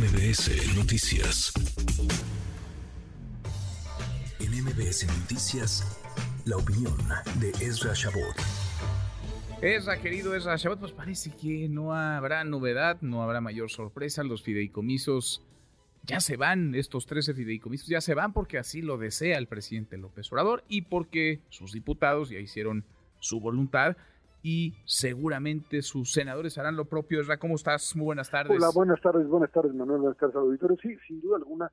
MBS Noticias. En MBS Noticias, la opinión de Ezra Shabot. Ezra, querido Ezra Shabot, pues parece que no habrá novedad, no habrá mayor sorpresa. Los fideicomisos ya se van, estos 13 fideicomisos ya se van porque así lo desea el presidente López Obrador y porque sus diputados ya hicieron su voluntad y seguramente sus senadores harán lo propio. Esra, ¿cómo estás? Muy buenas tardes. Hola, buenas tardes, buenas tardes, Manuel, buenas tardes, auditorio. Sí, sin duda alguna,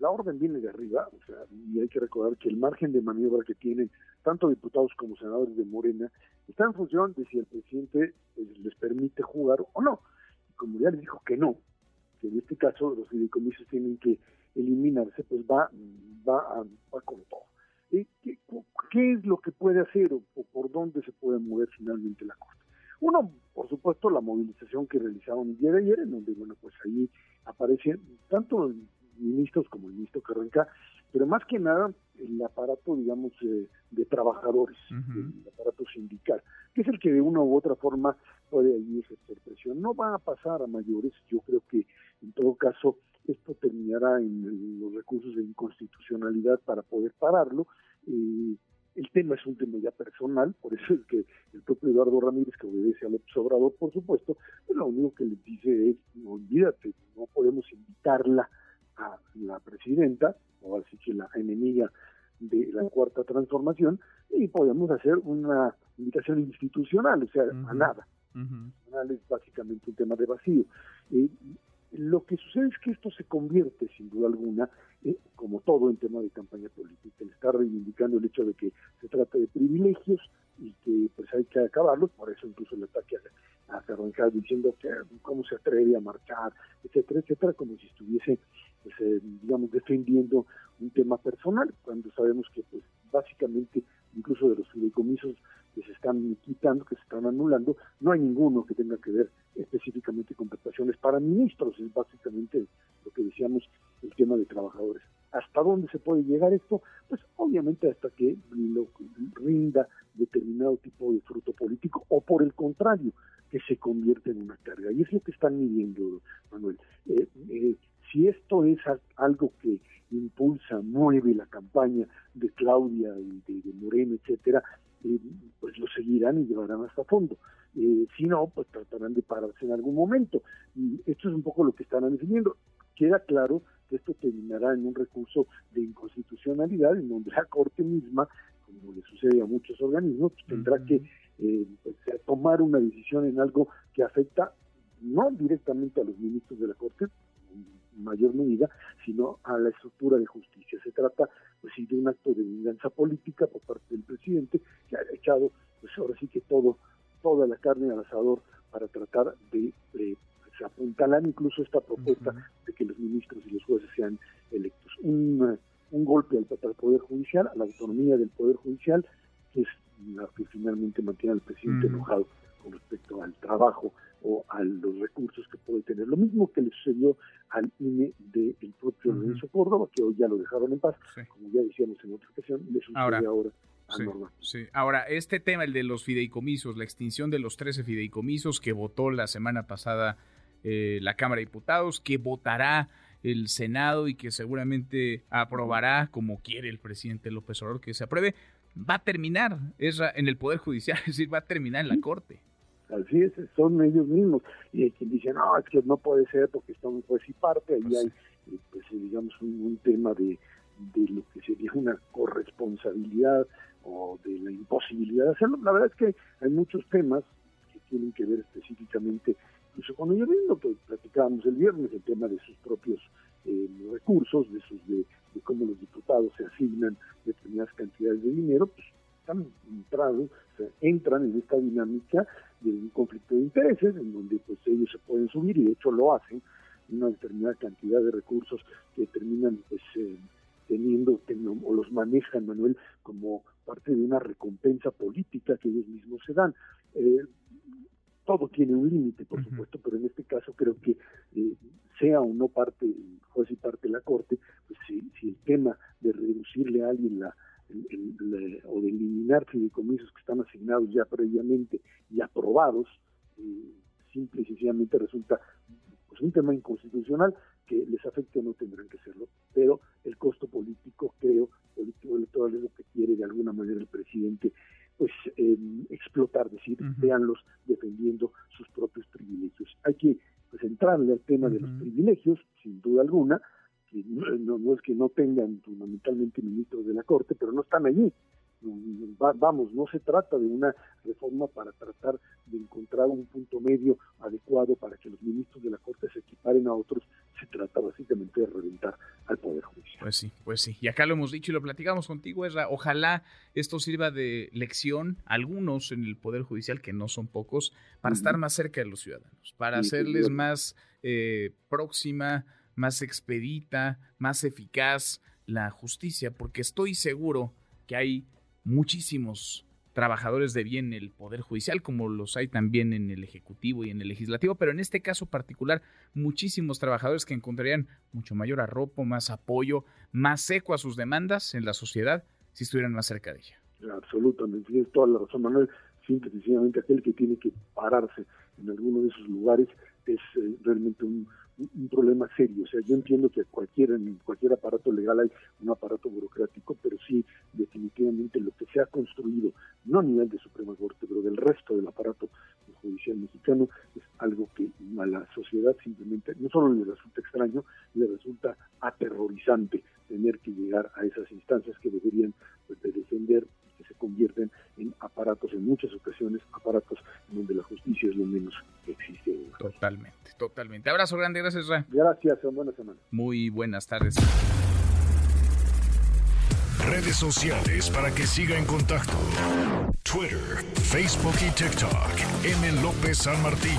la orden viene de arriba, o sea, y hay que recordar que el margen de maniobra que tienen tanto diputados como senadores de Morena está en función de si el presidente pues, les permite jugar o no. Y como ya les dijo que no, que en este caso los fideicomisos tienen que eliminarse, pues va, va, va con todo. ¿Qué, ¿Qué, es lo que puede hacer o, por dónde se puede mover finalmente la Corte? Uno, por supuesto, la movilización que realizaron el día de ayer, en donde, bueno, pues ahí aparecen tanto ministros como el ministro Carranca, pero más que nada el aparato, digamos, eh, de trabajadores, el aparato sindical, que es el que de una u otra forma puede ahí ejercer presión. No va a pasar a mayores, yo creo que en todo caso esto terminará en los recursos de inconstitucionalidad para poder pararlo. Eh, el tema es un tema ya personal, por eso es que el propio Eduardo Ramírez, que obedece a López Obrador, por supuesto, pues lo único que le dice es, no olvídate, no podemos invitarla a la presidenta, o así que la enemiga de la cuarta transformación, y podemos hacer una invitación institucional, o sea, a nada. Es básicamente un tema de vacío. Eh, lo que sucede es que esto se convierte, sin duda alguna, eh, como todo en tema de campaña política. Le está reivindicando el hecho de que se trata de privilegios y que pues hay que acabarlos, por eso incluso el ataque a, a diciendo que cómo se atreve a marchar, etcétera, etcétera, como si estuviese, pues, eh, digamos, defendiendo un tema personal, cuando sabemos que pues básicamente incluso de los fideicomisos están quitando, que se están anulando, no hay ninguno que tenga que ver específicamente con prestaciones para ministros, es básicamente lo que decíamos el tema de trabajadores. ¿Hasta dónde se puede llegar esto? Pues obviamente hasta que lo rinda determinado tipo de fruto político o por el contrario, que se convierte en una carga. Y es lo que están midiendo, Manuel. Eh, eh, si esto es algo que impulsa, mueve la campaña de Claudia y de, Moreno, etcétera, eh, lo seguirán y llevarán hasta fondo. Eh, si no, pues tratarán de pararse en algún momento. Y esto es un poco lo que están definiendo. Queda claro que esto terminará en un recurso de inconstitucionalidad en donde la Corte misma, como le sucede a muchos organismos, pues tendrá que eh, pues, tomar una decisión en algo que afecta no directamente a los ministros de la Corte, en mayor medida, sino a la estructura de justicia. Se trata pues, de un acto de venganza política por parte del presidente que ha echado, pues ahora sí que todo, toda la carne al asador para tratar de eh, pues, apuntalar incluso esta propuesta de que los ministros y los jueces sean electos. Un, un golpe al, al, Poder Judicial, a la autonomía del Poder Judicial, que es la que finalmente mantiene al presidente enojado con respecto al trabajo o a los recursos que puede tener. Lo mismo que le sucedió al INE del propio Lorenzo Córdoba, que hoy ya lo dejaron en paz, como ya decíamos en otra ocasión, le sucede ahora, ahora sí, Ahora, este tema, el de los fideicomisos, la extinción de los 13 fideicomisos que votó la semana pasada eh, la Cámara de Diputados, que votará el Senado y que seguramente aprobará, como quiere el presidente López Obrador, que se apruebe, va a terminar en el Poder Judicial, es decir, va a terminar en la Corte. Así es, son ellos mismos. Y hay quien dice, no, es que no puede ser porque están juez y parte, ahí pues hay, eh, pues, digamos, un, tema de, de lo que sería una corresponsabilidad o de la imposibilidad de hacerlo. La verdad es que hay muchos temas que tienen que ver específicamente, incluso con ellos mismos, que platicábamos el viernes, el tema de sus propios eh, recursos, de, sus, de, cómo los diputados se asignan determinadas cantidades de dinero, pues están entrados, entran en esta dinámica de un conflicto de intereses, en donde pues ellos se pueden subir, y de hecho lo hacen, una determinada cantidad de recursos que terminan pues eh, teniendo, o los manejan, Manuel, como parte de una recompensa política que ellos mismos se dan. Eh, todo tiene un límite, por supuesto, pero en este caso creo que eh, sea o no parte, juez y parte de la Corte, pues si, si el tema de reducirle a alguien la, o de eliminar fideicomisos que están asignados ya previamente y aprobados, eh, simple y sencillamente resulta pues, es un tema inconstitucional que les afecte o no tendrán que hacerlo, decir, veanlos defendiendo sus propios privilegios. Hay que pues, entrarle al tema de los privilegios, sin duda alguna, que no, no, es que no tengan fundamentalmente ministros de la Corte, pero no están allí vamos, no se trata de una reforma para tratar de encontrar un punto medio adecuado para que los ministros de la Corte se equiparen a otros, se trata básicamente de reventar al Poder Judicial. Pues sí, pues sí. Y acá lo hemos dicho y lo platicamos contigo, Ezra. Ojalá esto sirva de lección a algunos en el Poder Judicial, que no son pocos, para estar más cerca de los ciudadanos, para hacerles más eh, próxima, más expedita, más eficaz la justicia, porque estoy seguro que hay muchísimos trabajadores de bien en el Poder Judicial, como los hay también en el Ejecutivo y en el Legislativo, pero en este caso particular, muchísimos trabajadores que encontrarían mucho mayor arropo, más apoyo, más eco a sus demandas en la sociedad si estuvieran más cerca de ella. Absolutamente, tienes toda la razón, Manuel. Simple sencillamente aquel que tiene que pararse en alguno de esos lugares es eh, realmente un, un problema serio. O sea, yo entiendo que cualquier, en cualquier aparato legal hay un aparato burocrático, pero sí, definitivamente lo que se ha construido, no a nivel de Suprema Corte, pero del resto del aparato judicial mexicano, es algo que a la sociedad simplemente, no solo le resulta extraño, le resulta aterrorizante tener que llegar a esas instancias que deberían pues, de defender que se convierten en aparatos, en muchas ocasiones, aparatos en donde la justicia es lo menos que existe. Totalmente, totalmente. Abrazo grande, gracias, Ra. Gracias, buena semana. Muy buenas tardes. Redes sociales para que siga en contacto: Twitter, Facebook y TikTok. M. López San Martín.